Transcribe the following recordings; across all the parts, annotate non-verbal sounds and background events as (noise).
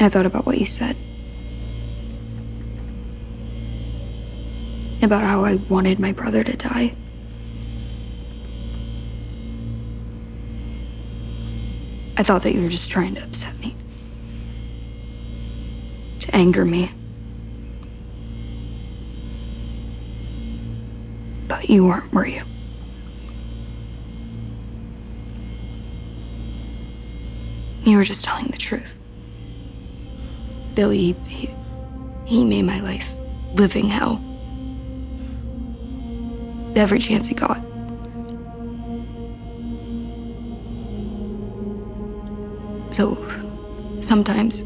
I thought about what you said. About how I wanted my brother to die. I thought that you were just trying to upset me. To anger me. But you weren't, were you? You were just telling the truth. Billy, he, he made my life living hell. Every chance he got. So sometimes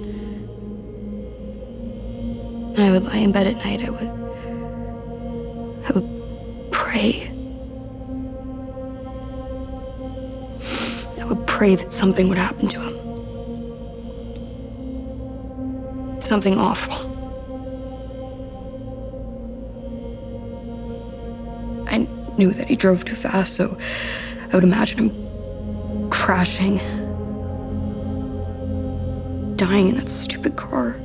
when I would lie in bed at night, I would I would pray. I would pray that something would happen to him. Something awful. I knew that he drove too fast, so I would imagine him crashing dying in that stupid car.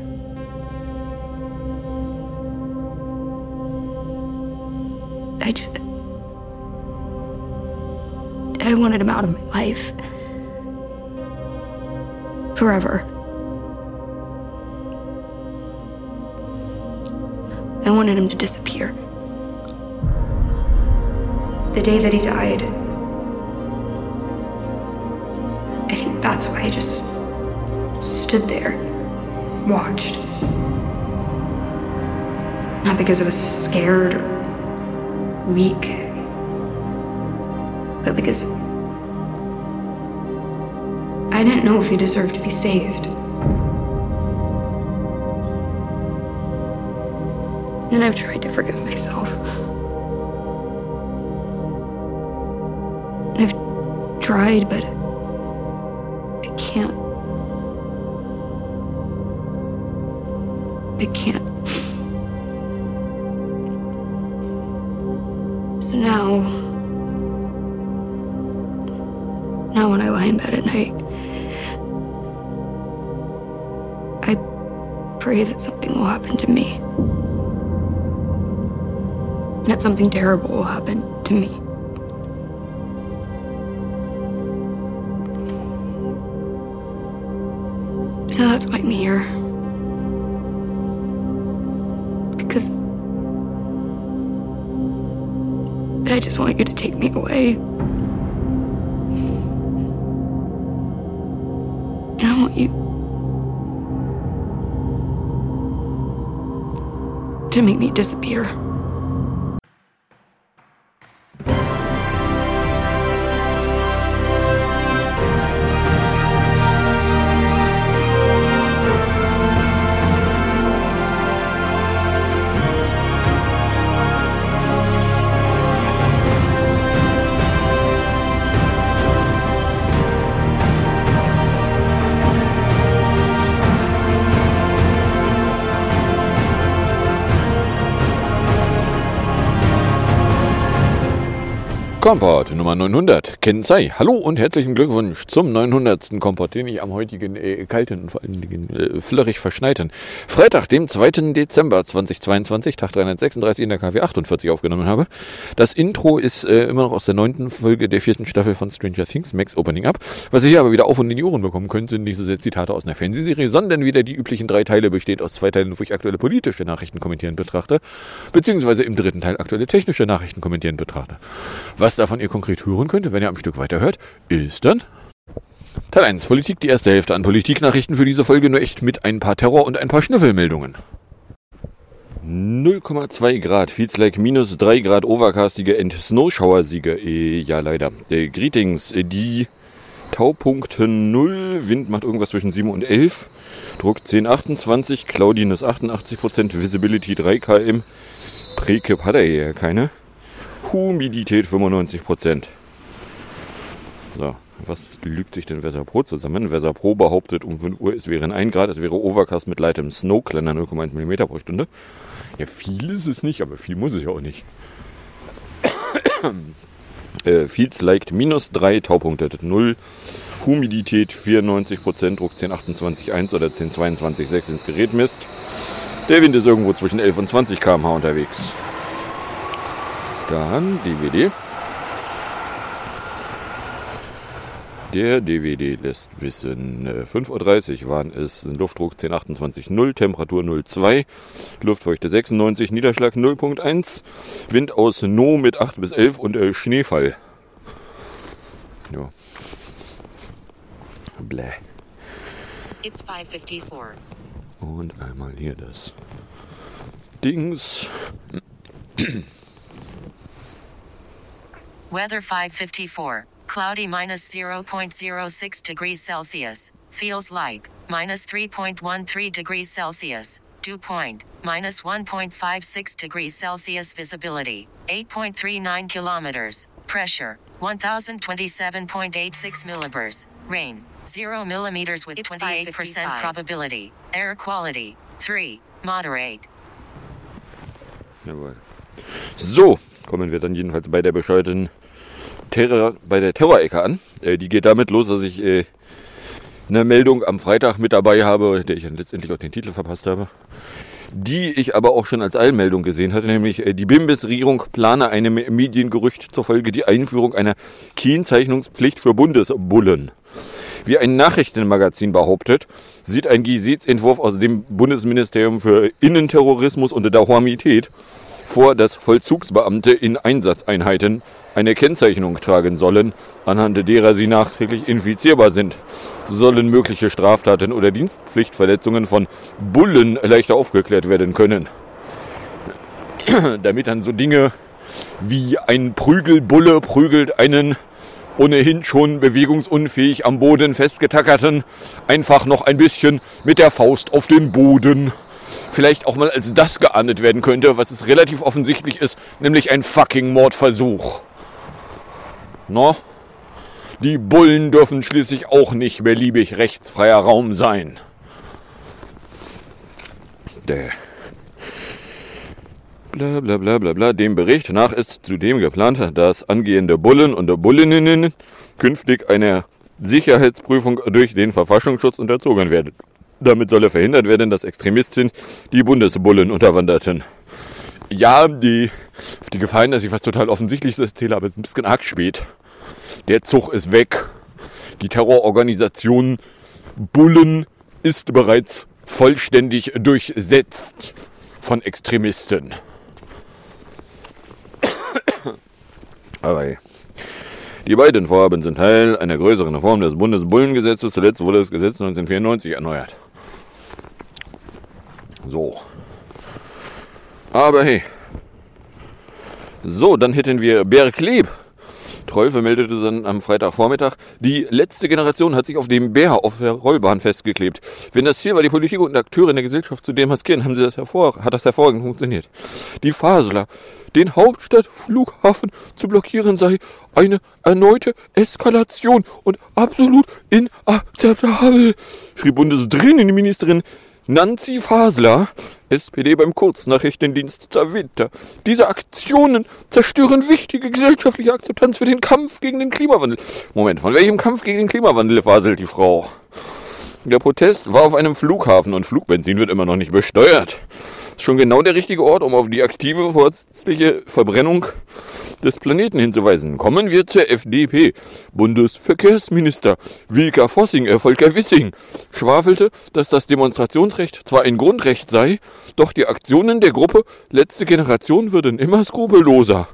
I just. I wanted him out of my life. Forever. I wanted him to disappear. The day that he died, I think that's why I just stood there, watched. Not because I was scared or weak, but because I didn't know if he deserved to be saved. And I've tried to forgive myself. I've tried, but something terrible will happen to me. So that's why I'm here. Because I just want you to take me away. And I want you to make me disappear. Kompott Nummer 900. Kensei. Hallo und herzlichen Glückwunsch zum 900. Kompott, den ich am heutigen äh, kalten und vor allen Dingen äh, flirrig verschneiten Freitag, dem 2. Dezember 2022, Tag 336 in der KW 48 aufgenommen habe. Das Intro ist äh, immer noch aus der neunten Folge der vierten Staffel von Stranger Things, Max Opening Up. Was ihr hier aber wieder auf und in die Ohren bekommen könnt, sind nicht so sehr Zitate aus einer Fernsehserie, sondern wieder die üblichen drei Teile besteht aus zwei Teilen, wo ich aktuelle politische Nachrichten kommentieren betrachte, beziehungsweise im dritten Teil aktuelle technische Nachrichten kommentieren betrachte. Was davon ihr konkret hören könnt, wenn ihr am Stück weiterhört, ist dann Teil 1 Politik, die erste Hälfte an Politiknachrichten für diese Folge nur echt mit ein paar Terror- und ein paar Schnüffelmeldungen. 0,2 Grad, feels like minus 3 Grad overcastige and Snowshower-Siege. Äh, ja, leider. Äh, greetings, äh, die Taupunkte 0, Wind macht irgendwas zwischen 7 und 11, Druck 10, 28, Cloudiness 88%, Visibility 3 km, Prekip hat er hier keine. Humidität 95%. So, was lügt sich denn Weser zusammen? Weser behauptet, um 5 Uhr es wären 1 Grad, es wäre Overcast mit leichtem Snow, kleiner 0,1 mm pro Stunde. Ja, viel ist es nicht, aber viel muss ich auch nicht. (coughs) äh, Fields liked minus 3, Taupunkte 0, Humidität 94%, Druck 1028,1 oder 1022,6 ins Gerät misst. Der Wind ist irgendwo zwischen 11 und 20 km/h unterwegs. Dann DVD. Der DVD lässt wissen, 5.30 Uhr waren es Luftdruck 1028,0, Temperatur 0,2, Luftfeuchte 96, Niederschlag 0,1, Wind aus No mit 8 bis 11 und äh, Schneefall. Ja. Bläh. It's 554. Und einmal hier das Dings. Weather 554. Cloudy minus 0.06 degrees Celsius. Feels like minus 3.13 degrees Celsius. Dew point minus 1.56 degrees Celsius. Visibility 8.39 kilometers. Pressure 1027.86 millibars. Rain 0 millimeters with It's 28% probability. Air quality 3. Moderate. Jawohl. So, kommen wir dann jedenfalls bei der bescheuerten Terror, bei der Terrorecke an. Äh, die geht damit los, dass ich äh, eine Meldung am Freitag mit dabei habe, der ich dann letztendlich auch den Titel verpasst habe. Die ich aber auch schon als Allmeldung gesehen hatte, nämlich äh, die BIMBIS-Regierung plane einem Mediengerücht zur Folge die Einführung einer Kennzeichnungspflicht für Bundesbullen. Wie ein Nachrichtenmagazin behauptet, sieht ein Gesetzentwurf aus dem Bundesministerium für Innenterrorismus und Dahormität vor, dass Vollzugsbeamte in Einsatzeinheiten eine Kennzeichnung tragen sollen, anhand derer sie nachträglich infizierbar sind. So sollen mögliche Straftaten oder Dienstpflichtverletzungen von Bullen leichter aufgeklärt werden können. Damit dann so Dinge wie ein Prügelbulle prügelt einen ohnehin schon bewegungsunfähig am Boden festgetackerten einfach noch ein bisschen mit der Faust auf den Boden. Vielleicht auch mal als das geahndet werden könnte, was es relativ offensichtlich ist, nämlich ein fucking Mordversuch. No? Die Bullen dürfen schließlich auch nicht beliebig rechtsfreier Raum sein. Däh. Bla bla bla bla bla. Dem Bericht nach ist zudem geplant, dass angehende Bullen und Bullinnen künftig einer Sicherheitsprüfung durch den Verfassungsschutz unterzogen werden. Damit solle verhindert werden, dass Extremisten die Bundesbullen unterwanderten. Ja, die, auf die Gefahr hin, dass ich was total Offensichtliches erzähle, aber es ist ein bisschen arg spät. Der Zug ist weg. Die Terrororganisation Bullen ist bereits vollständig durchsetzt von Extremisten. (coughs) Aber. Die beiden Vorhaben sind Teil einer größeren Reform des Bundesbullengesetzes. Zuletzt wurde das Gesetz 1994 erneuert. So. Aber hey. So, dann hätten wir Bergleb. Troll vermeldete dann am Freitagvormittag, die letzte Generation hat sich auf dem Bär auf der Rollbahn festgeklebt. Wenn das Ziel war, die Politik und Akteure in der Gesellschaft zu demaskieren, haben sie das hervor, hat das hervorragend funktioniert. Die Fasler, den Hauptstadtflughafen zu blockieren sei eine erneute Eskalation und absolut inakzeptabel, schrieb Bundesdrinnenministerin Nancy Fasler, SPD beim Kurznachrichtendienst Winter. Diese Aktionen zerstören wichtige gesellschaftliche Akzeptanz für den Kampf gegen den Klimawandel. Moment, von welchem Kampf gegen den Klimawandel faselt die Frau? Der Protest war auf einem Flughafen und Flugbenzin wird immer noch nicht besteuert. Ist schon genau der richtige Ort, um auf die aktive vorsätzliche Verbrennung des Planeten hinzuweisen. Kommen wir zur FDP. Bundesverkehrsminister Wilka Vossing, äh, Volker Wissing, schwafelte, dass das Demonstrationsrecht zwar ein Grundrecht sei, doch die Aktionen der Gruppe Letzte Generation würden immer skrupelloser.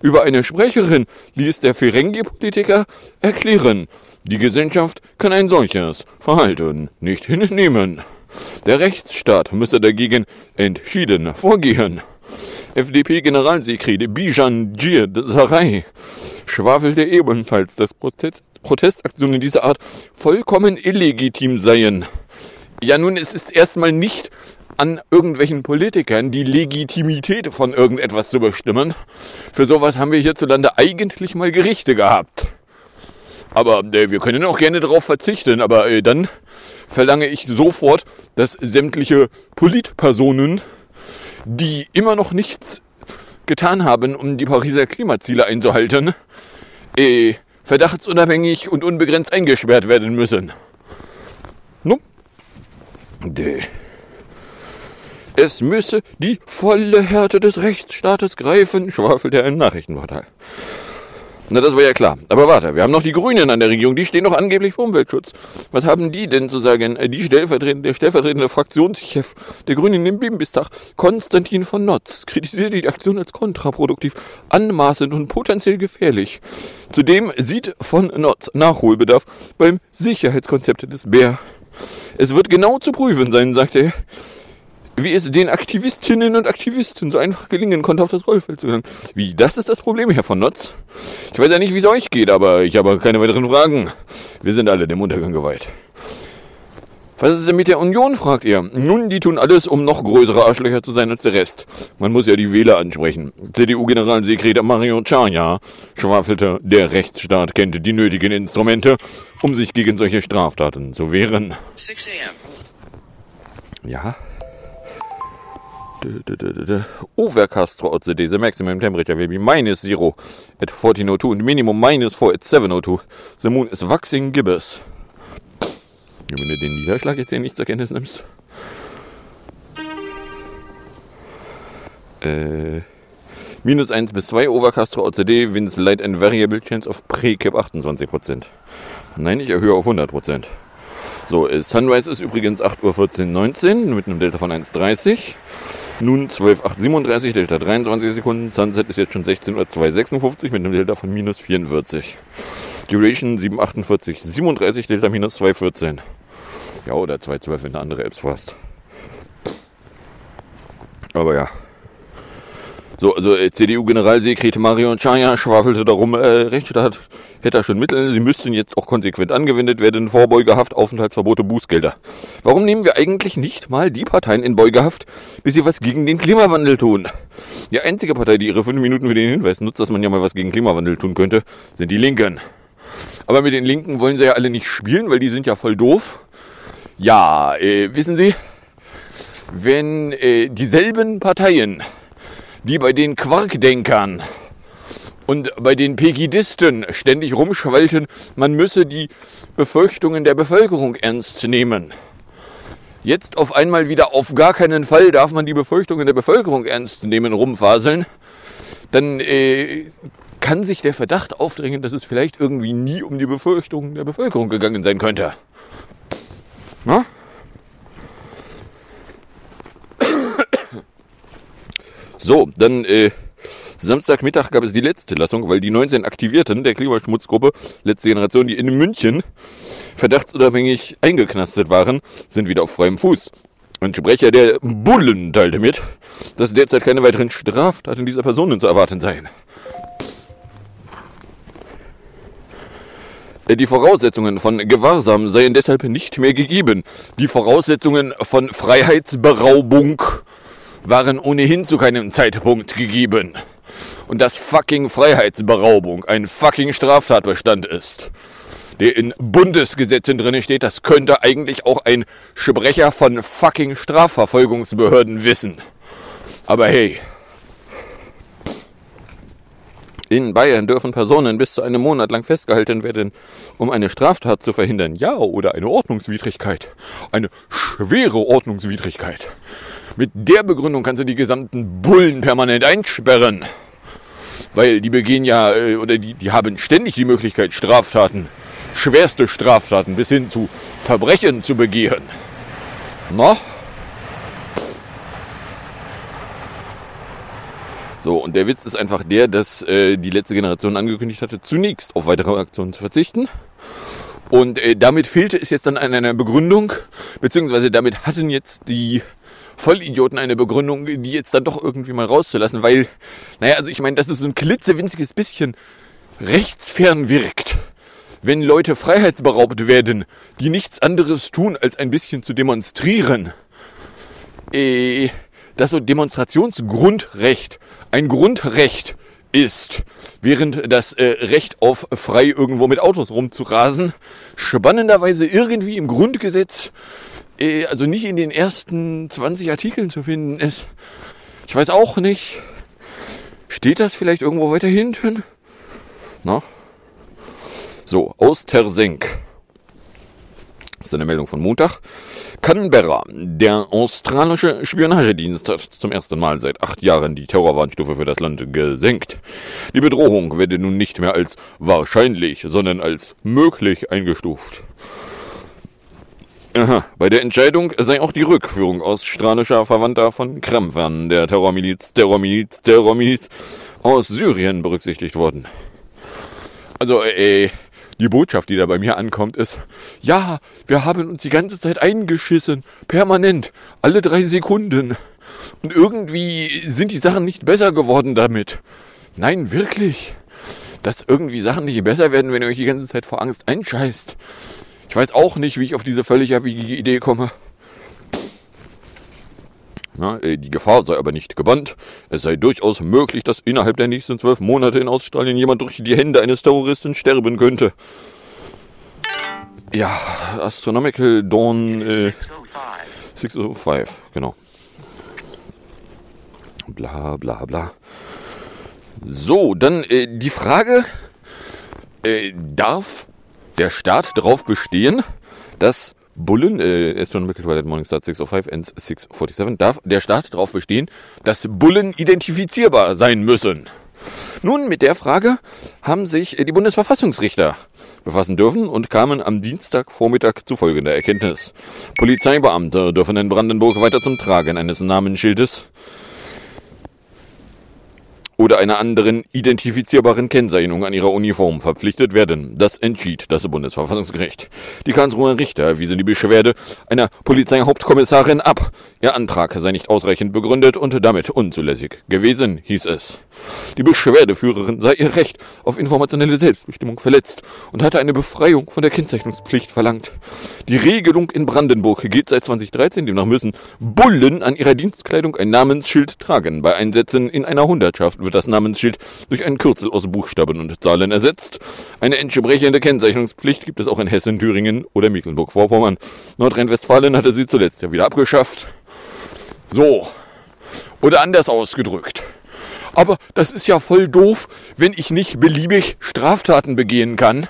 Über eine Sprecherin ließ der Ferengi-Politiker erklären, die Gesellschaft kann ein solches Verhalten nicht hinnehmen. Der Rechtsstaat müsse dagegen entschieden vorgehen. FDP-Generalsekretär Bijan Sarai schwafelte ebenfalls, dass Protest Protestaktionen dieser Art vollkommen illegitim seien. Ja, nun, es ist erstmal nicht an irgendwelchen Politikern die Legitimität von irgendetwas zu bestimmen. Für sowas haben wir hierzulande eigentlich mal Gerichte gehabt. Aber äh, wir können auch gerne darauf verzichten, aber äh, dann verlange ich sofort, dass sämtliche Politpersonen, die immer noch nichts getan haben, um die Pariser Klimaziele einzuhalten, äh, verdachtsunabhängig und unbegrenzt eingesperrt werden müssen. No? De. Es müsse die volle Härte des Rechtsstaates greifen, schwafelt er im Nachrichtenportal. Na, das war ja klar. Aber warte, wir haben noch die Grünen an der Regierung, die stehen doch angeblich vor Umweltschutz. Was haben die denn zu sagen? Äh, die stellvertretende, der stellvertretende Fraktionschef der Grünen im Bundestag, Konstantin von Notz, kritisierte die Aktion als kontraproduktiv, anmaßend und potenziell gefährlich. Zudem sieht von Notz Nachholbedarf beim Sicherheitskonzept des Bär. Es wird genau zu prüfen sein, sagte er, wie es den Aktivistinnen und Aktivisten so einfach gelingen konnte, auf das Rollfeld zu gelangen. Wie, das ist das Problem, Herr von Notz? Ich weiß ja nicht, wie es euch geht, aber ich habe keine weiteren Fragen. Wir sind alle dem Untergang geweiht. Was ist denn mit der Union, fragt er. Nun, die tun alles, um noch größere Arschlöcher zu sein als der Rest. Man muss ja die Wähler ansprechen. CDU-Generalsekretär Mario Chaya schwafelte, der Rechtsstaat kennt die nötigen Instrumente, um sich gegen solche Straftaten zu wehren. 6 a.m. Ja. Overcast throughout the day. The maximum temperature will be minus zero at 1402 and minimum minus 4 at 702. The moon is waxing gibbous. Wenn du den Niederschlag jetzt hier nicht zur Kenntnis nimmst. Äh, minus 1 bis 2 Overcast throughout the winds light and variable chance of pre-cap 28%. Nein, ich erhöhe auf 100%. So, äh, Sunrise ist übrigens 8.14.19 Uhr mit einem Delta von 1,30. Nun 12.837, Delta 23 Sekunden. Sunset ist jetzt schon 16.256 Uhr mit einem Delta von minus 44. Duration 748, 37, Delta minus 214. Ja, oder 212, wenn du andere Apps fährst. Aber ja. So, also äh, CDU-Generalsekretär Marion Chaya schwafelte darum, äh, Rechtsstaat hätte schon Mittel, sie müssten jetzt auch konsequent angewendet werden, Vorbeugehaft, Aufenthaltsverbote, Bußgelder. Warum nehmen wir eigentlich nicht mal die Parteien in Beugehaft, bis sie was gegen den Klimawandel tun? Die einzige Partei, die ihre fünf Minuten für den Hinweis nutzt, dass man ja mal was gegen Klimawandel tun könnte, sind die Linken. Aber mit den Linken wollen sie ja alle nicht spielen, weil die sind ja voll doof. Ja, äh, wissen Sie, wenn äh, dieselben Parteien die bei den Quarkdenkern und bei den Pegidisten ständig rumschwalten, man müsse die Befürchtungen der Bevölkerung ernst nehmen. Jetzt auf einmal wieder auf gar keinen Fall darf man die Befürchtungen der Bevölkerung ernst nehmen, rumfaseln, dann äh, kann sich der Verdacht aufdrängen, dass es vielleicht irgendwie nie um die Befürchtungen der Bevölkerung gegangen sein könnte. Na? So, dann äh, Samstagmittag gab es die letzte Lassung, weil die 19 Aktivierten der Klimaschmutzgruppe letzte Generation, die in München verdachtsunabhängig eingeknastet waren, sind wieder auf freiem Fuß. Ein Sprecher der Bullen teilte mit, dass derzeit keine weiteren Straftaten dieser Personen zu erwarten seien. Die Voraussetzungen von Gewahrsam seien deshalb nicht mehr gegeben. Die Voraussetzungen von Freiheitsberaubung waren ohnehin zu keinem Zeitpunkt gegeben. Und dass fucking Freiheitsberaubung ein fucking Straftatbestand ist, der in Bundesgesetzen drin steht, das könnte eigentlich auch ein Sprecher von fucking Strafverfolgungsbehörden wissen. Aber hey, in Bayern dürfen Personen bis zu einem Monat lang festgehalten werden, um eine Straftat zu verhindern. Ja, oder eine Ordnungswidrigkeit. Eine schwere Ordnungswidrigkeit. Mit der Begründung kannst du die gesamten Bullen permanent einsperren. Weil die begehen ja, äh, oder die, die haben ständig die Möglichkeit, Straftaten, schwerste Straftaten bis hin zu Verbrechen zu begehen. Na? So, und der Witz ist einfach der, dass äh, die letzte Generation angekündigt hatte, zunächst auf weitere Aktionen zu verzichten. Und äh, damit fehlte es jetzt dann an einer Begründung, beziehungsweise damit hatten jetzt die Vollidioten eine Begründung, die jetzt dann doch irgendwie mal rauszulassen, weil, naja, also ich meine, dass es so ein klitzewinziges bisschen rechtsfern wirkt, wenn Leute freiheitsberaubt werden, die nichts anderes tun, als ein bisschen zu demonstrieren. Äh, dass so Demonstrationsgrundrecht ein Grundrecht ist, während das äh, Recht auf frei irgendwo mit Autos rumzurasen spannenderweise irgendwie im Grundgesetz, also nicht in den ersten 20 Artikeln zu finden ist. Ich weiß auch nicht. Steht das vielleicht irgendwo weiter hinten? Na? So, aus Tersenk. Das ist eine Meldung von Montag. Canberra. Der australische Spionagedienst hat zum ersten Mal seit acht Jahren die Terrorwarnstufe für das Land gesenkt. Die Bedrohung werde nun nicht mehr als wahrscheinlich, sondern als möglich eingestuft. Aha. Bei der Entscheidung sei auch die Rückführung australischer Verwandter von Krämpfern der Terrormiliz, Terrormiliz, Terrormiliz aus Syrien berücksichtigt worden. Also, äh, die Botschaft, die da bei mir ankommt, ist, ja, wir haben uns die ganze Zeit eingeschissen, permanent, alle drei Sekunden. Und irgendwie sind die Sachen nicht besser geworden damit. Nein, wirklich. Dass irgendwie Sachen nicht besser werden, wenn ihr euch die ganze Zeit vor Angst einscheißt. Ich weiß auch nicht, wie ich auf diese völlig abwegige Idee komme. Na, äh, die Gefahr sei aber nicht gebannt. Es sei durchaus möglich, dass innerhalb der nächsten zwölf Monate in Australien jemand durch die Hände eines Terroristen sterben könnte. Ja, Astronomical Dawn äh, 605, genau. Bla bla bla. So, dann äh, die Frage, äh, darf der Staat darauf bestehen, dass Bullen, äh, Astronomical Twilight Morningstar 605 and 647, darf der Staat darauf bestehen, dass Bullen identifizierbar sein müssen. Nun, mit der Frage haben sich die Bundesverfassungsrichter befassen dürfen und kamen am Dienstagvormittag zu folgender Erkenntnis. Polizeibeamte dürfen in Brandenburg weiter zum Tragen eines Namensschildes oder einer anderen identifizierbaren Kennzeichnung an ihrer Uniform verpflichtet werden. Das entschied das Bundesverfassungsgericht. Die Karlsruher Richter wiesen die Beschwerde einer Polizeihauptkommissarin ab. Ihr Antrag sei nicht ausreichend begründet und damit unzulässig gewesen, hieß es. Die Beschwerdeführerin sei ihr Recht auf informationelle Selbstbestimmung verletzt und hatte eine Befreiung von der Kennzeichnungspflicht verlangt. Die Regelung in Brandenburg geht seit 2013, demnach müssen Bullen an ihrer Dienstkleidung ein Namensschild tragen. Bei Einsätzen in einer Hundertschaft wird das Namensschild durch ein Kürzel aus Buchstaben und Zahlen ersetzt. Eine entsprechende Kennzeichnungspflicht gibt es auch in Hessen, Thüringen oder Mecklenburg-Vorpommern. Nordrhein-Westfalen hatte sie zuletzt ja wieder abgeschafft. So. Oder anders ausgedrückt. Aber das ist ja voll doof, wenn ich nicht beliebig Straftaten begehen kann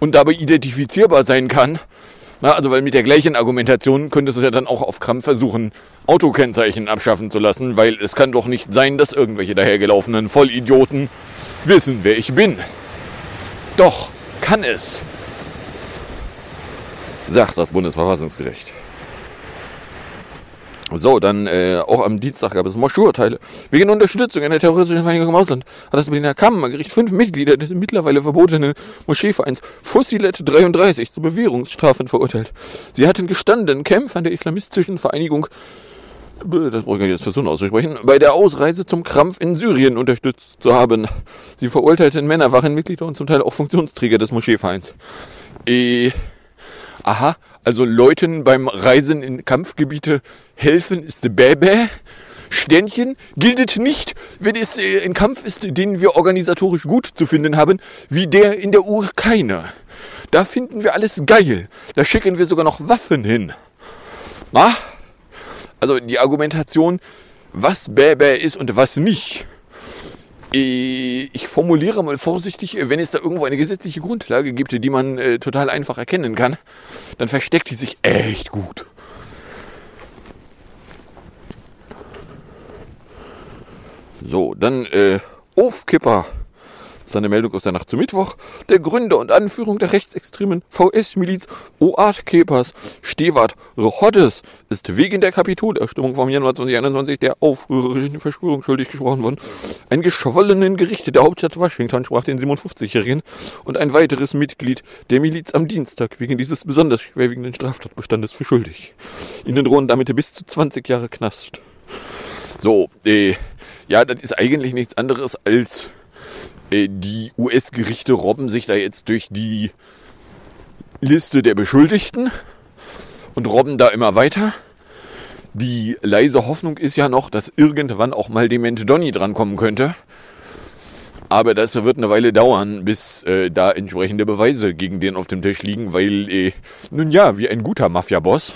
und dabei identifizierbar sein kann, na, also weil mit der gleichen Argumentation könntest du ja dann auch auf Krampf versuchen, Autokennzeichen abschaffen zu lassen, weil es kann doch nicht sein, dass irgendwelche dahergelaufenen Vollidioten wissen, wer ich bin. Doch, kann es, sagt das Bundesverfassungsgericht. So, dann äh, auch am Dienstag gab es Moschurteile. Wegen Unterstützung einer terroristischen Vereinigung im Ausland hat das Berliner Kammergericht fünf Mitglieder des mittlerweile verbotenen Moscheevereins Fussilet 33 zu Bewährungsstrafen verurteilt. Sie hatten gestanden, Kämpfern der islamistischen Vereinigung das brauche ich jetzt versuchen auszusprechen, bei der Ausreise zum Krampf in Syrien unterstützt zu haben. Sie verurteilten Männer waren Mitglieder und zum Teil auch Funktionsträger des Moscheevereins. Äh, aha, also Leuten beim Reisen in Kampfgebiete helfen ist Bäbä. Sternchen gilt nicht, wenn es äh, ein Kampf ist, den wir organisatorisch gut zu finden haben, wie der in der Ukraine. Da finden wir alles geil. Da schicken wir sogar noch Waffen hin. Na? Also die Argumentation, was Bäbä ist und was nicht, ich formuliere mal vorsichtig, wenn es da irgendwo eine gesetzliche Grundlage gibt, die man äh, total einfach erkennen kann, dann versteckt die sich echt gut. So, dann äh, Aufkipper das ist eine Meldung aus der Nacht zu Mittwoch. Der Gründer und Anführung der rechtsextremen VS-Miliz Oat Kepers, Stewart Rohottes, ist wegen der Kapitolerstimmung vom Januar 2021 der aufrührerischen Verschwörung schuldig gesprochen worden. Ein geschwollenen Gericht der Hauptstadt Washington sprach den 57-Jährigen und ein weiteres Mitglied der Miliz am Dienstag wegen dieses besonders schwerwiegenden Straftatbestandes für schuldig. Ihnen drohen damit bis zu 20 Jahre Knast. So, äh, ja, das ist eigentlich nichts anderes als die US-Gerichte robben sich da jetzt durch die Liste der Beschuldigten und robben da immer weiter. Die leise Hoffnung ist ja noch, dass irgendwann auch mal Demente Donny drankommen könnte. Aber das wird eine Weile dauern, bis äh, da entsprechende Beweise gegen den auf dem Tisch liegen, weil, äh, nun ja, wie ein guter Mafia-Boss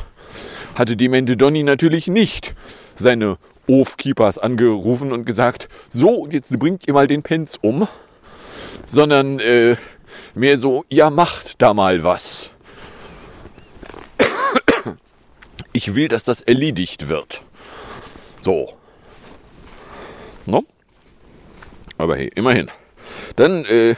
hatte Demente Donny natürlich nicht seine Ofkeepers angerufen und gesagt, so, jetzt bringt ihr mal den Pence um, sondern äh, mehr so, ja macht da mal was. Ich will, dass das erledigt wird. So. No? Aber hey, immerhin. Dann, äh,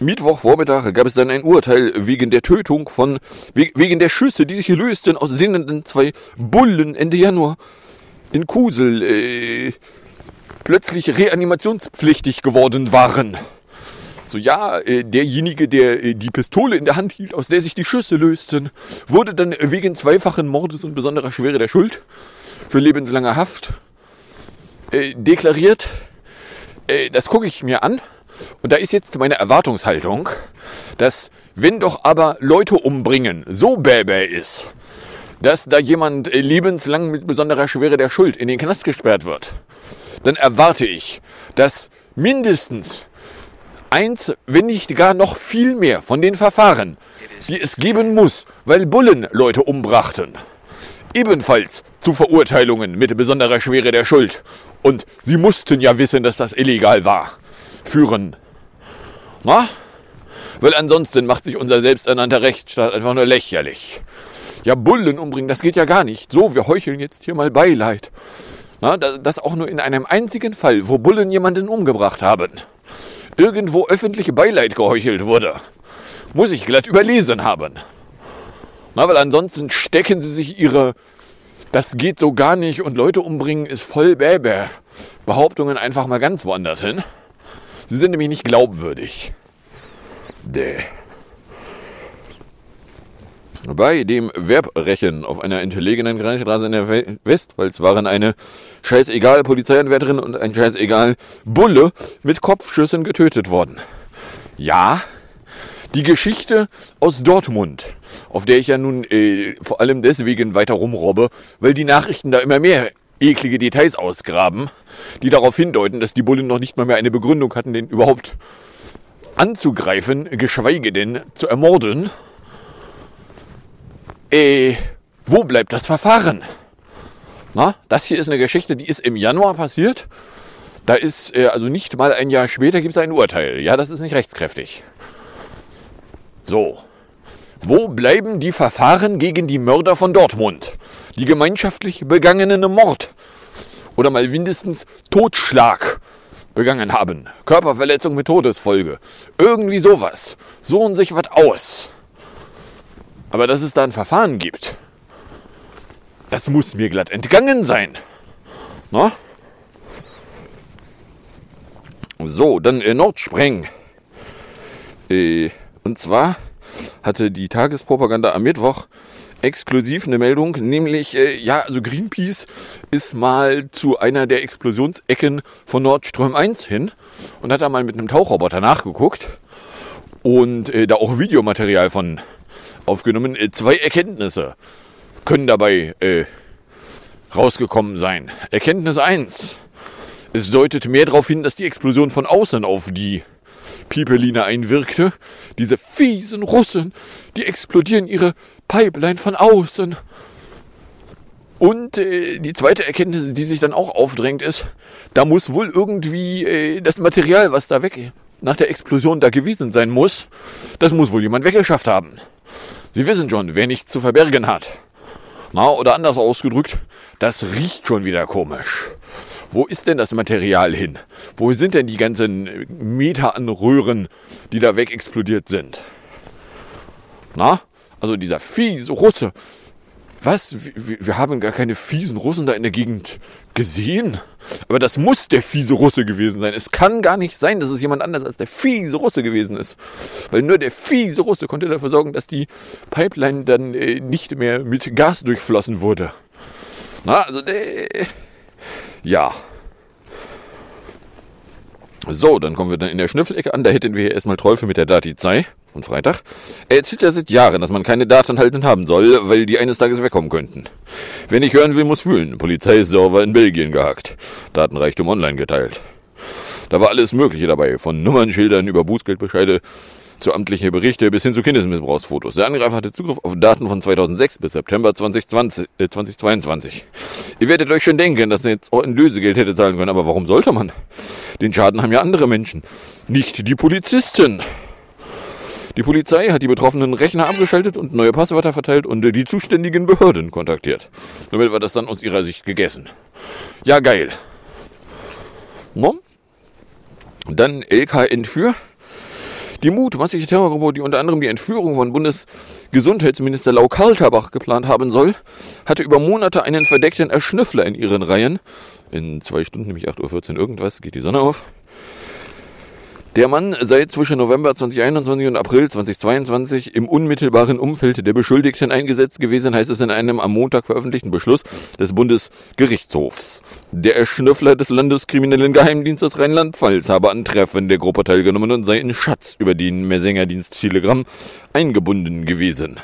Mittwochvormittag gab es dann ein Urteil wegen der Tötung von, wegen der Schüsse, die sich lösten, aus denen zwei Bullen Ende Januar in Kusel äh, plötzlich reanimationspflichtig geworden waren. So ja, äh, derjenige, der äh, die Pistole in der Hand hielt, aus der sich die Schüsse lösten, wurde dann wegen zweifachen Mordes und besonderer Schwere der Schuld für lebenslange Haft äh, deklariert. Äh, das gucke ich mir an und da ist jetzt meine Erwartungshaltung, dass wenn doch aber Leute umbringen so bäbä ist, dass da jemand äh, lebenslang mit besonderer Schwere der Schuld in den Knast gesperrt wird, dann erwarte ich, dass mindestens eins, wenn nicht gar noch viel mehr von den Verfahren, die es geben muss, weil Bullen Leute umbrachten, ebenfalls zu Verurteilungen mit besonderer Schwere der Schuld. Und sie mussten ja wissen, dass das illegal war führen. Na? Weil ansonsten macht sich unser selbsternannter Rechtsstaat einfach nur lächerlich. Ja, Bullen umbringen, das geht ja gar nicht. So, wir heucheln jetzt hier mal Beileid. Na, das auch nur in einem einzigen Fall, wo Bullen jemanden umgebracht haben. Irgendwo öffentliche Beileid geheuchelt wurde. Muss ich glatt überlesen haben. Na, weil ansonsten stecken sie sich ihre das geht so gar nicht und Leute umbringen ist voll bäbä. Behauptungen einfach mal ganz woanders hin. Sie sind nämlich nicht glaubwürdig. Däh. Bei dem Werbrechen auf einer entlegenen Grenzstraße in der Westpfalz waren eine scheißegal Polizeianwärterin und ein scheißegal Bulle mit Kopfschüssen getötet worden. Ja, die Geschichte aus Dortmund, auf der ich ja nun äh, vor allem deswegen weiter rumrobbe, weil die Nachrichten da immer mehr eklige Details ausgraben, die darauf hindeuten, dass die Bullen noch nicht mal mehr eine Begründung hatten, den überhaupt anzugreifen, geschweige denn zu ermorden. Äh, wo bleibt das Verfahren? Na, das hier ist eine Geschichte, die ist im Januar passiert. Da ist, äh, also nicht mal ein Jahr später gibt es ein Urteil. Ja, das ist nicht rechtskräftig. So. Wo bleiben die Verfahren gegen die Mörder von Dortmund? Die gemeinschaftlich begangenen Mord oder mal mindestens Totschlag begangen haben. Körperverletzung mit Todesfolge. Irgendwie sowas. Suchen sich was aus. Aber dass es da ein Verfahren gibt, das muss mir glatt entgangen sein. Na? So, dann äh, Nordspreng. Äh, und zwar hatte die Tagespropaganda am Mittwoch exklusiv eine Meldung, nämlich, äh, ja, also Greenpeace ist mal zu einer der Explosionsecken von Nordström 1 hin und hat da mal mit einem Tauchroboter nachgeguckt und äh, da auch Videomaterial von aufgenommen. Äh, zwei Erkenntnisse können dabei äh, rausgekommen sein. Erkenntnis 1. Es deutet mehr darauf hin, dass die Explosion von außen auf die Pipeline einwirkte. Diese fiesen Russen, die explodieren ihre Pipeline von außen. Und äh, die zweite Erkenntnis, die sich dann auch aufdrängt, ist, da muss wohl irgendwie äh, das Material, was da weg nach der Explosion da gewesen sein muss, das muss wohl jemand weggeschafft haben. Sie wissen schon, wer nichts zu verbergen hat. Na, oder anders ausgedrückt, das riecht schon wieder komisch. Wo ist denn das Material hin? Wo sind denn die ganzen Meter an Röhren, die da weg explodiert sind? Na? Also dieser fiese Russe. Was? Wir haben gar keine fiesen Russen da in der Gegend gesehen? Aber das muss der fiese Russe gewesen sein. Es kann gar nicht sein, dass es jemand anders als der fiese Russe gewesen ist. Weil nur der fiese Russe konnte dafür sorgen, dass die Pipeline dann äh, nicht mehr mit Gas durchflossen wurde. Na, also der ja. So, dann kommen wir dann in der Schnüffelecke an. Da hätten wir erstmal Trollfe mit der Datizei von Freitag. Er erzählt ja seit Jahren, dass man keine Daten halten haben soll, weil die eines Tages wegkommen könnten. Wer nicht hören will, muss fühlen. Polizeiserver in Belgien gehackt. Datenreichtum online geteilt. Da war alles Mögliche dabei. Von Nummernschildern über Bußgeldbescheide zu amtliche Berichte bis hin zu Kindesmissbrauchsfotos. Der Angreifer hatte Zugriff auf Daten von 2006 bis September 2020, äh, 2022. Ihr werdet euch schon denken, dass er jetzt auch ein Lösegeld hätte zahlen können, aber warum sollte man? Den Schaden haben ja andere Menschen, nicht die Polizisten. Die Polizei hat die betroffenen Rechner abgeschaltet und neue Passwörter verteilt und die zuständigen Behörden kontaktiert. Damit war das dann aus ihrer Sicht gegessen. Ja, geil. No? Dann LK Entführ. Die mutmaßliche Terrorgruppe, die unter anderem die Entführung von Bundesgesundheitsminister Lau Karltabach geplant haben soll, hatte über Monate einen verdeckten Erschnüffler in ihren Reihen. In zwei Stunden, nämlich 8.14 Uhr irgendwas, geht die Sonne auf. Der Mann sei zwischen November 2021 und April 2022 im unmittelbaren Umfeld der Beschuldigten eingesetzt gewesen, heißt es in einem am Montag veröffentlichten Beschluss des Bundesgerichtshofs. Der Erschnüffler des Landeskriminellen Geheimdienstes Rheinland-Pfalz habe an Treffen der Gruppe teilgenommen und sei in Schatz über den Messengerdienst Telegram eingebunden gewesen.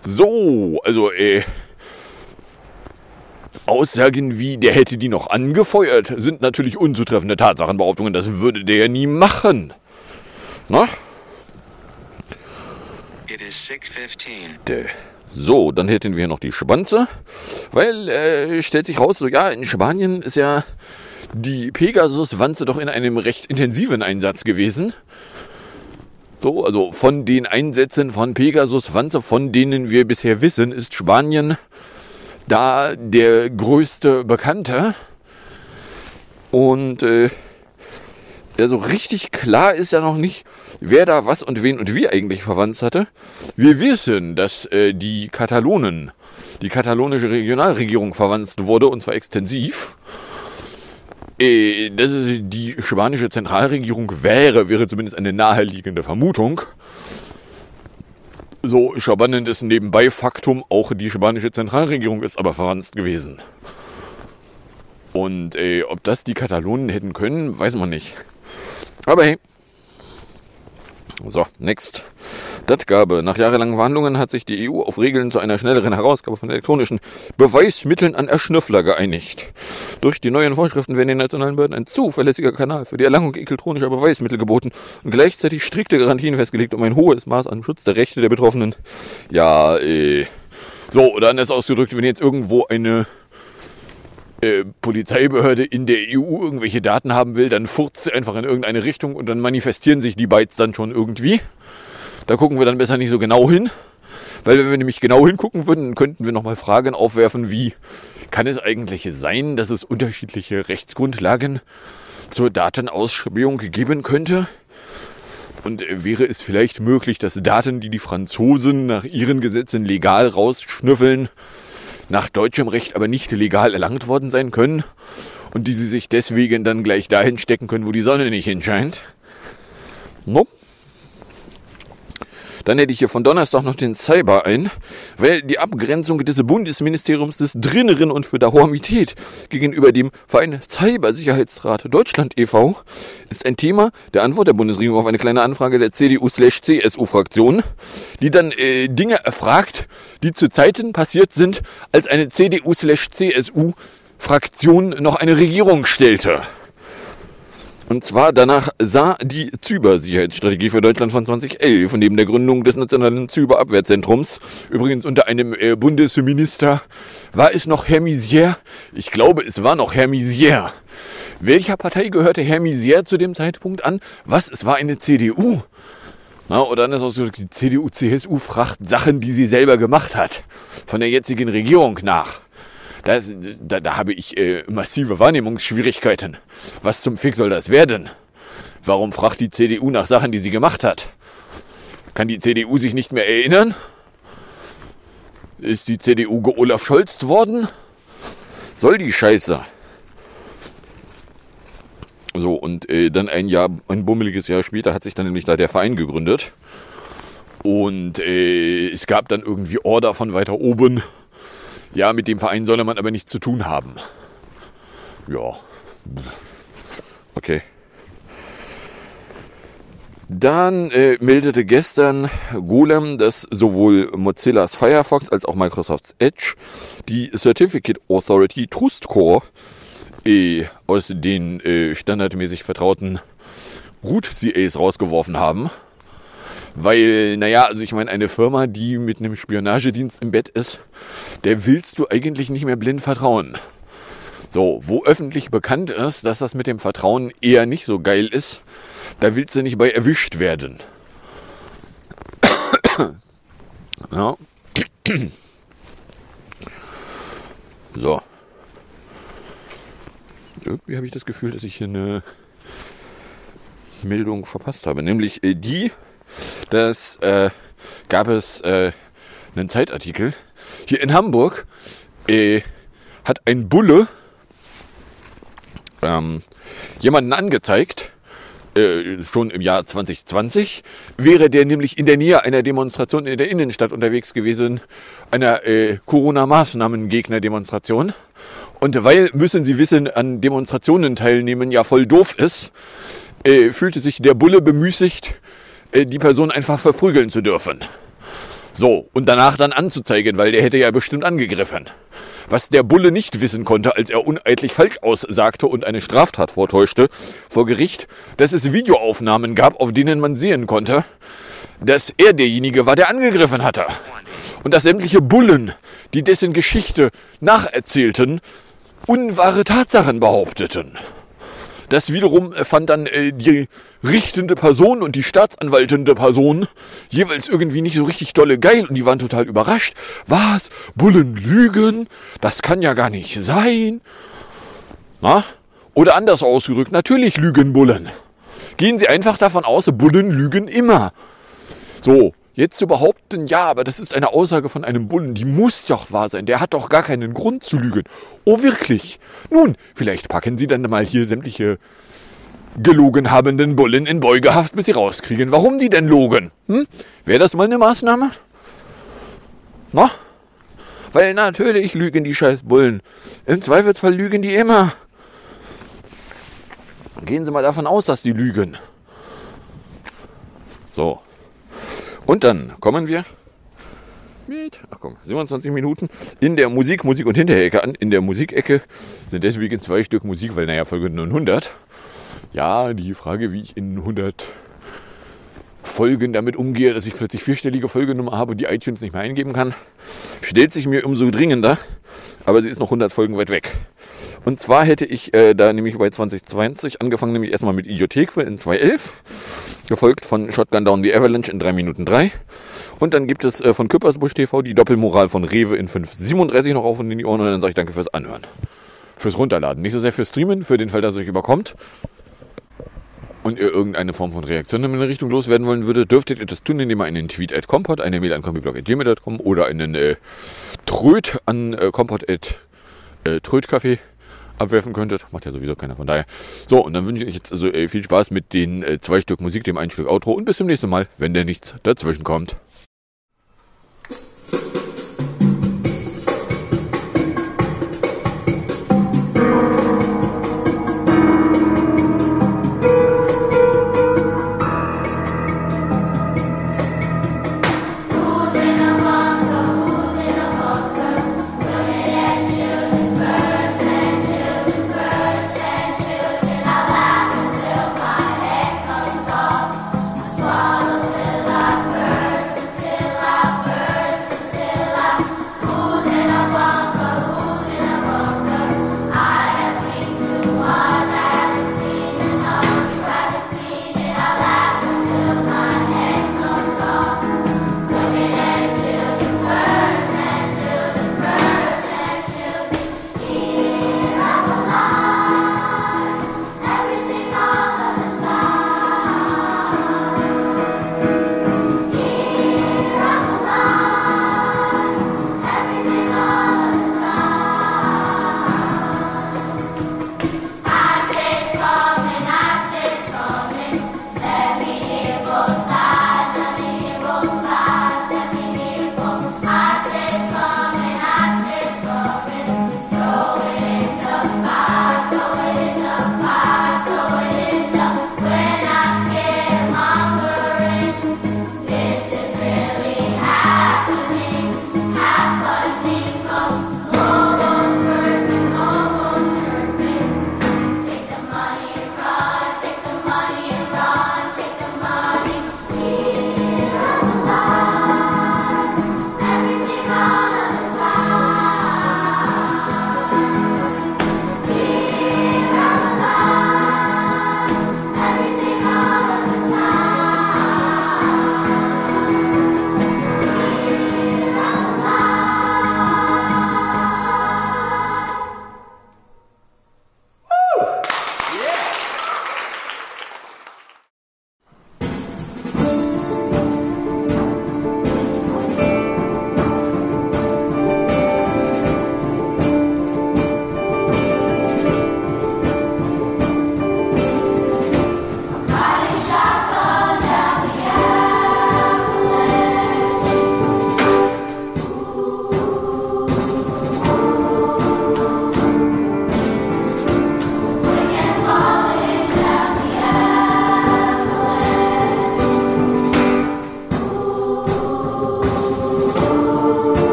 So, also, äh, Aussagen wie, der hätte die noch angefeuert, sind natürlich unzutreffende Tatsachenbehauptungen. Das würde der ja nie machen. Na? It is 6.15. Däh. So, dann hätten wir noch die Schwanze, weil äh, stellt sich raus, so ja, in Spanien ist ja die Pegasus-Wanze doch in einem recht intensiven Einsatz gewesen. So, also von den Einsätzen von Pegasus-Wanze, von denen wir bisher wissen, ist Spanien da der größte Bekannte. Und äh, so richtig klar ist ja noch nicht, wer da was und wen und wie eigentlich verwandt hatte. Wir wissen, dass äh, die Katalonen, die katalonische Regionalregierung verwandt wurde, und zwar extensiv. Äh, dass es die spanische Zentralregierung wäre, wäre zumindest eine naheliegende Vermutung. So spannendes Nebenbei-Faktum, auch die spanische Zentralregierung ist aber verwandt gewesen. Und äh, ob das die Katalonen hätten können, weiß man nicht. Aber hey. So, next. Datgabe. Nach jahrelangen Verhandlungen hat sich die EU auf Regeln zu einer schnelleren Herausgabe von elektronischen Beweismitteln an Erschnüffler geeinigt. Durch die neuen Vorschriften werden den nationalen Behörden ein zuverlässiger Kanal für die Erlangung elektronischer Beweismittel geboten und gleichzeitig strikte Garantien festgelegt, um ein hohes Maß an Schutz der Rechte der Betroffenen. Ja, äh. So, oder anders ausgedrückt, wenn jetzt irgendwo eine äh, Polizeibehörde in der EU irgendwelche Daten haben will, dann furzt sie einfach in irgendeine Richtung und dann manifestieren sich die Bytes dann schon irgendwie. Da gucken wir dann besser nicht so genau hin. Weil wenn wir nämlich genau hingucken würden, könnten wir nochmal Fragen aufwerfen wie, kann es eigentlich sein, dass es unterschiedliche Rechtsgrundlagen zur Datenausspähung geben könnte? Und wäre es vielleicht möglich, dass Daten, die die Franzosen nach ihren Gesetzen legal rausschnüffeln, nach deutschem Recht aber nicht legal erlangt worden sein können und die sie sich deswegen dann gleich dahin stecken können, wo die Sonne nicht hinscheint? Nope. Dann hätte ich hier von Donnerstag noch den Cyber ein, weil die Abgrenzung des Bundesministeriums des Drinneren und für Dahormität gegenüber dem Verein Cybersicherheitsrat Deutschland e.V. ist ein Thema der Antwort der Bundesregierung auf eine kleine Anfrage der CDU-CSU-Fraktion, die dann äh, Dinge erfragt, die zu Zeiten passiert sind, als eine CDU-CSU-Fraktion noch eine Regierung stellte. Und zwar danach sah die Zybersicherheitsstrategie für Deutschland von 2011 neben der Gründung des Nationalen Cyberabwehrzentrums, übrigens unter einem äh, Bundesminister, war es noch Herr Misier? Ich glaube, es war noch Herr Misier. Welcher Partei gehörte Herr Misier zu dem Zeitpunkt an? Was? Es war eine CDU. Na, oder auch so, die CDU-CSU fragt Sachen, die sie selber gemacht hat. Von der jetzigen Regierung nach. Das, da, da habe ich äh, massive Wahrnehmungsschwierigkeiten. Was zum Fick soll das werden? Warum fragt die CDU nach Sachen, die sie gemacht hat? Kann die CDU sich nicht mehr erinnern? Ist die CDU Olaf Scholz worden? Soll die Scheiße? So, und äh, dann ein Jahr, ein bummeliges Jahr später hat sich dann nämlich da der Verein gegründet. Und äh, es gab dann irgendwie Order von weiter oben, ja, mit dem Verein solle man aber nichts zu tun haben. Ja. Okay. Dann äh, meldete gestern Golem, dass sowohl Mozillas Firefox als auch Microsofts Edge die Certificate Authority Trust Core äh, aus den äh, standardmäßig vertrauten Root CAs rausgeworfen haben. Weil, naja, also ich meine, eine Firma, die mit einem Spionagedienst im Bett ist, der willst du eigentlich nicht mehr blind vertrauen. So, wo öffentlich bekannt ist, dass das mit dem Vertrauen eher nicht so geil ist, da willst du nicht bei erwischt werden. (coughs) ja. (coughs) So. Irgendwie habe ich das Gefühl, dass ich hier eine Meldung verpasst habe. Nämlich äh, die, dass äh, gab es äh, einen Zeitartikel. Hier in Hamburg äh, hat ein Bulle ähm, jemanden angezeigt, äh, schon im Jahr 2020, wäre der nämlich in der Nähe einer Demonstration in der Innenstadt unterwegs gewesen, einer äh, Corona-Maßnahmen-Gegner-Demonstration. Und weil, müssen Sie wissen, an Demonstrationen teilnehmen ja voll doof ist, äh, fühlte sich der Bulle bemüßigt, die Person einfach verprügeln zu dürfen. So, und danach dann anzuzeigen, weil der hätte ja bestimmt angegriffen. Was der Bulle nicht wissen konnte, als er uneidlich falsch aussagte und eine Straftat vortäuschte vor Gericht, dass es Videoaufnahmen gab, auf denen man sehen konnte, dass er derjenige war, der angegriffen hatte. Und dass sämtliche Bullen, die dessen Geschichte nacherzählten, unwahre Tatsachen behaupteten. Das wiederum fand dann äh, die richtende Person und die staatsanwaltende Person jeweils irgendwie nicht so richtig dolle geil und die waren total überrascht. Was? Bullen lügen? Das kann ja gar nicht sein. Na? Oder anders ausgedrückt, natürlich lügen Bullen. Gehen Sie einfach davon aus, Bullen lügen immer. So, Jetzt zu behaupten, ja, aber das ist eine Aussage von einem Bullen, die muss doch wahr sein. Der hat doch gar keinen Grund zu lügen. Oh, wirklich? Nun, vielleicht packen Sie dann mal hier sämtliche gelogen habenden Bullen in Beugehaft, bis sie rauskriegen, warum die denn logen. Hm? Wäre das mal eine Maßnahme? Na? Weil natürlich lügen die scheiß Bullen. Im Zweifelsfall lügen die immer. Gehen Sie mal davon aus, dass die lügen. So. Und dann kommen wir mit, ach komm, 27 Minuten in der Musik, Musik und Hinterecke an. In der Musikecke sind deswegen zwei Stück Musik, weil naja, Folge 900. Ja, die Frage, wie ich in 100 Folgen damit umgehe, dass ich plötzlich vierstellige Folgenummer habe, die iTunes nicht mehr eingeben kann, stellt sich mir umso dringender. Aber sie ist noch 100 Folgen weit weg. Und zwar hätte ich äh, da nämlich bei 2020 angefangen, nämlich erstmal mit Idiotheque in 211 gefolgt von Shotgun Down the Avalanche in 3 Minuten 3. Und dann gibt es äh, von Küppersbusch TV die Doppelmoral von Rewe in 5,37 noch auf und in die Ohren und dann sage ich danke fürs Anhören. Fürs Runterladen. Nicht so sehr fürs Streamen, für den Fall, dass es euch überkommt und ihr irgendeine Form von Reaktion in eine Richtung loswerden wollen würdet, dürftet ihr das tun, indem ihr einen Tweet at compot, eine Mail an combiblog.gmail.com oder einen äh, Tröd an äh, compot at äh, Trödcafé abwerfen könntet. Macht ja sowieso keiner von daher. So, und dann wünsche ich euch jetzt also äh, viel Spaß mit den äh, zwei Stück Musik, dem ein Stück Outro und bis zum nächsten Mal, wenn der nichts dazwischen kommt.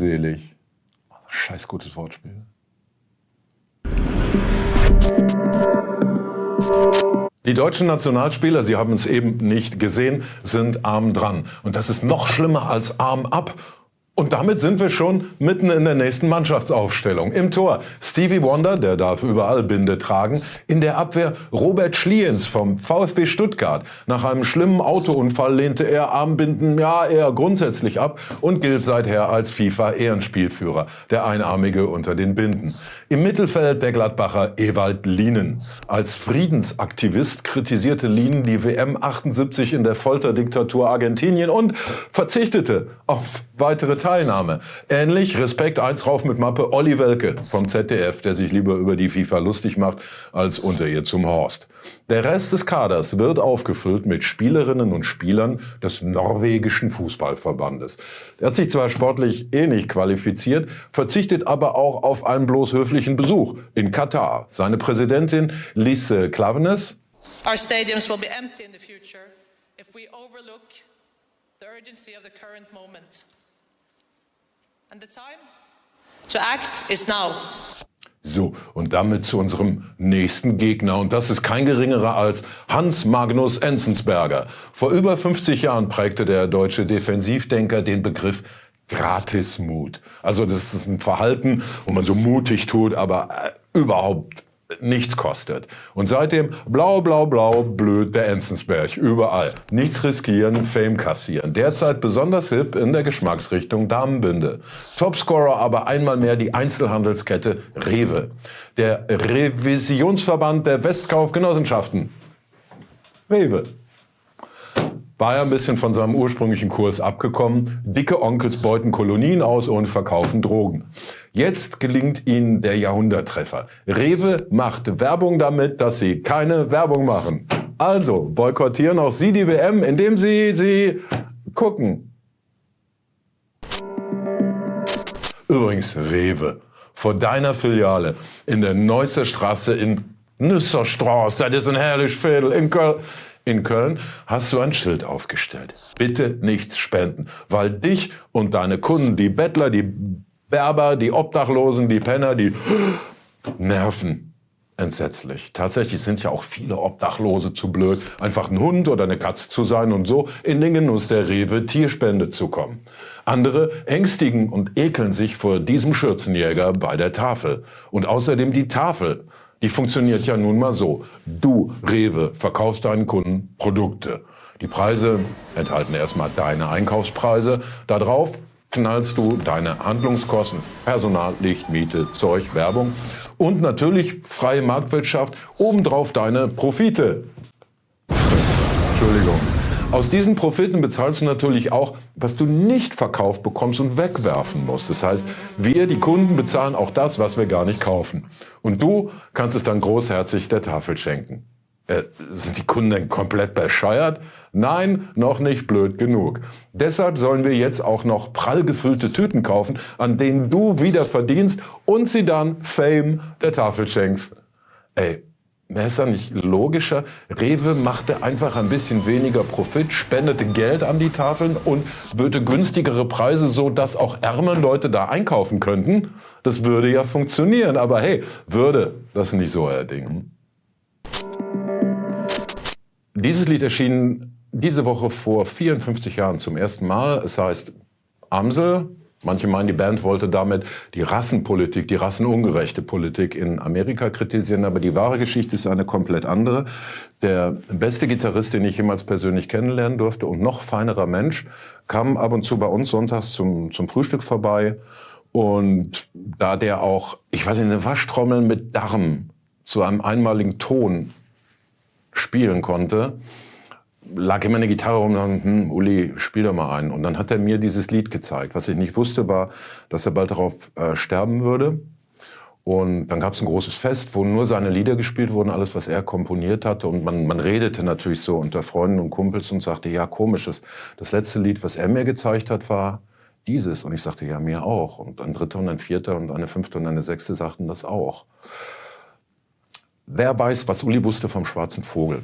Armselig. Scheiß gutes Wortspiel. Die deutschen Nationalspieler, Sie haben es eben nicht gesehen, sind arm dran. Und das ist noch schlimmer als arm ab und damit sind wir schon mitten in der nächsten Mannschaftsaufstellung. Im Tor Stevie Wonder, der darf überall Binde tragen. In der Abwehr Robert Schliens vom VfB Stuttgart. Nach einem schlimmen Autounfall lehnte er Armbinden ja eher grundsätzlich ab und gilt seither als FIFA-Ehrenspielführer, der Einarmige unter den Binden. Im Mittelfeld der Gladbacher Ewald Lienen. Als Friedensaktivist kritisierte Lienen die WM 78 in der Folterdiktatur Argentinien und verzichtete auf weitere Teilnahme. Ähnlich, Respekt, eins rauf mit Mappe, Olli Welke vom ZDF, der sich lieber über die FIFA lustig macht, als unter ihr zum Horst. Der Rest des Kaders wird aufgefüllt mit Spielerinnen und Spielern des norwegischen Fußballverbandes. Der hat sich zwar sportlich eh nicht qualifiziert, verzichtet aber auch auf einen bloß höflichen Besuch in Katar. Seine Präsidentin Lise Klavenes. Our stadiums will be empty in the future if we overlook the urgency of the current moment. And the time to act is now. So, und damit zu unserem nächsten Gegner. Und das ist kein geringerer als Hans Magnus Enzensberger. Vor über 50 Jahren prägte der deutsche Defensivdenker den Begriff Gratismut. Also das ist ein Verhalten, wo man so mutig tut, aber äh, überhaupt nichts kostet. Und seitdem blau, blau, blau, blöd der Enzensberg. Überall. Nichts riskieren, Fame kassieren. Derzeit besonders hip in der Geschmacksrichtung Damenbinde. Topscorer aber einmal mehr die Einzelhandelskette Rewe. Der Revisionsverband der Westkaufgenossenschaften. Rewe war er ein bisschen von seinem ursprünglichen Kurs abgekommen. Dicke Onkels beuten Kolonien aus und verkaufen Drogen. Jetzt gelingt ihnen der Jahrhunderttreffer. Rewe macht Werbung damit, dass sie keine Werbung machen. Also boykottieren auch Sie die WM, indem Sie sie gucken. Übrigens, Rewe, vor deiner Filiale in der Neusser Straße in Nüsserstraße, das ist ein herrlich Viertel in Köln in Köln hast du ein Schild aufgestellt. Bitte nichts spenden, weil dich und deine Kunden, die Bettler, die Berber, die Obdachlosen, die Penner, die (gasps) nerven. Entsetzlich. Tatsächlich sind ja auch viele Obdachlose zu blöd, einfach ein Hund oder eine Katze zu sein und so in den Genuss der Rewe Tierspende zu kommen. Andere ängstigen und ekeln sich vor diesem Schürzenjäger bei der Tafel. Und außerdem die Tafel die funktioniert ja nun mal so. Du, Rewe, verkaufst deinen Kunden Produkte. Die Preise enthalten erstmal deine Einkaufspreise. Darauf knallst du deine Handlungskosten, Personal, Licht, Miete, Zeug, Werbung und natürlich freie Marktwirtschaft, obendrauf deine Profite. Entschuldigung. Aus diesen Profiten bezahlst du natürlich auch, was du nicht verkauft bekommst und wegwerfen musst. Das heißt, wir, die Kunden, bezahlen auch das, was wir gar nicht kaufen. Und du kannst es dann großherzig der Tafel schenken. Äh, sind die Kunden denn komplett bescheuert? Nein, noch nicht blöd genug. Deshalb sollen wir jetzt auch noch prall gefüllte Tüten kaufen, an denen du wieder verdienst und sie dann Fame der Tafel schenkst. Ey, Wäre es dann nicht logischer? Rewe machte einfach ein bisschen weniger Profit, spendete Geld an die Tafeln und böte günstigere Preise, so dass auch ärmere Leute da einkaufen könnten. Das würde ja funktionieren. Aber hey, würde das nicht so erdingen? Dieses Lied erschien diese Woche vor 54 Jahren zum ersten Mal. Es heißt Amsel, Manche meinen, die Band wollte damit die Rassenpolitik, die rassenungerechte Politik in Amerika kritisieren, aber die wahre Geschichte ist eine komplett andere. Der beste Gitarrist, den ich jemals persönlich kennenlernen durfte und noch feinerer Mensch, kam ab und zu bei uns sonntags zum, zum Frühstück vorbei. Und da der auch, ich weiß nicht, eine Waschtrommel mit Darm zu einem einmaligen Ton spielen konnte, lag immer eine Gitarre rum und hm, Uli, spiel doch mal ein. Und dann hat er mir dieses Lied gezeigt. Was ich nicht wusste, war, dass er bald darauf äh, sterben würde. Und dann gab es ein großes Fest, wo nur seine Lieder gespielt wurden, alles, was er komponiert hatte. Und man, man redete natürlich so unter Freunden und Kumpels und sagte, ja, komisch, das, das letzte Lied, was er mir gezeigt hat, war dieses. Und ich sagte, ja, mir auch. Und ein dritter und ein vierter und eine fünfte und eine sechste sagten das auch. Wer weiß, was Uli wusste vom schwarzen Vogel?